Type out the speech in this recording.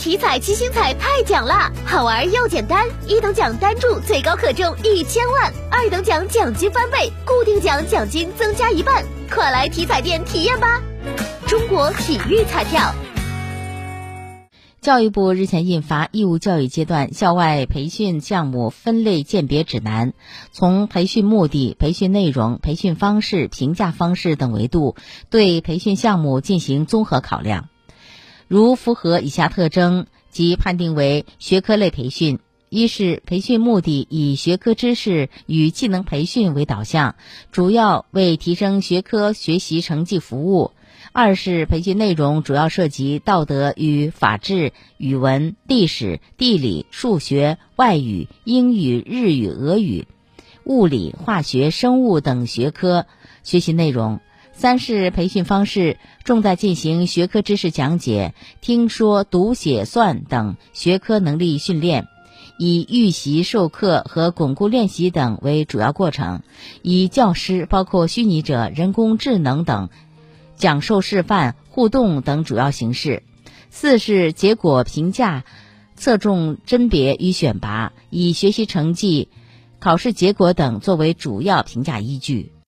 体彩七星彩太奖啦，好玩又简单，一等奖单注最高可中一千万，二等奖奖金翻倍，固定奖奖金增加一半，快来体彩店体验吧！中国体育彩票。教育部日前印发《义务教育阶段校外培训项目分类鉴别指南》，从培训目的、培训内容、培训方式、评价方式等维度，对培训项目进行综合考量。如符合以下特征，即判定为学科类培训：一是培训目的以学科知识与技能培训为导向，主要为提升学科学习成绩服务。二是培训内容主要涉及道德与法治、语文、历史、地理、数学、外语、英语、日语、俄语、物理、化学、生物等学科学习内容。三是培训方式重在进行学科知识讲解、听说读写算等学科能力训练，以预习授课和巩固练习等为主要过程，以教师包括虚拟者、人工智能等。讲授示范、互动等主要形式。四是结果评价，侧重甄别与选拔，以学习成绩、考试结果等作为主要评价依据。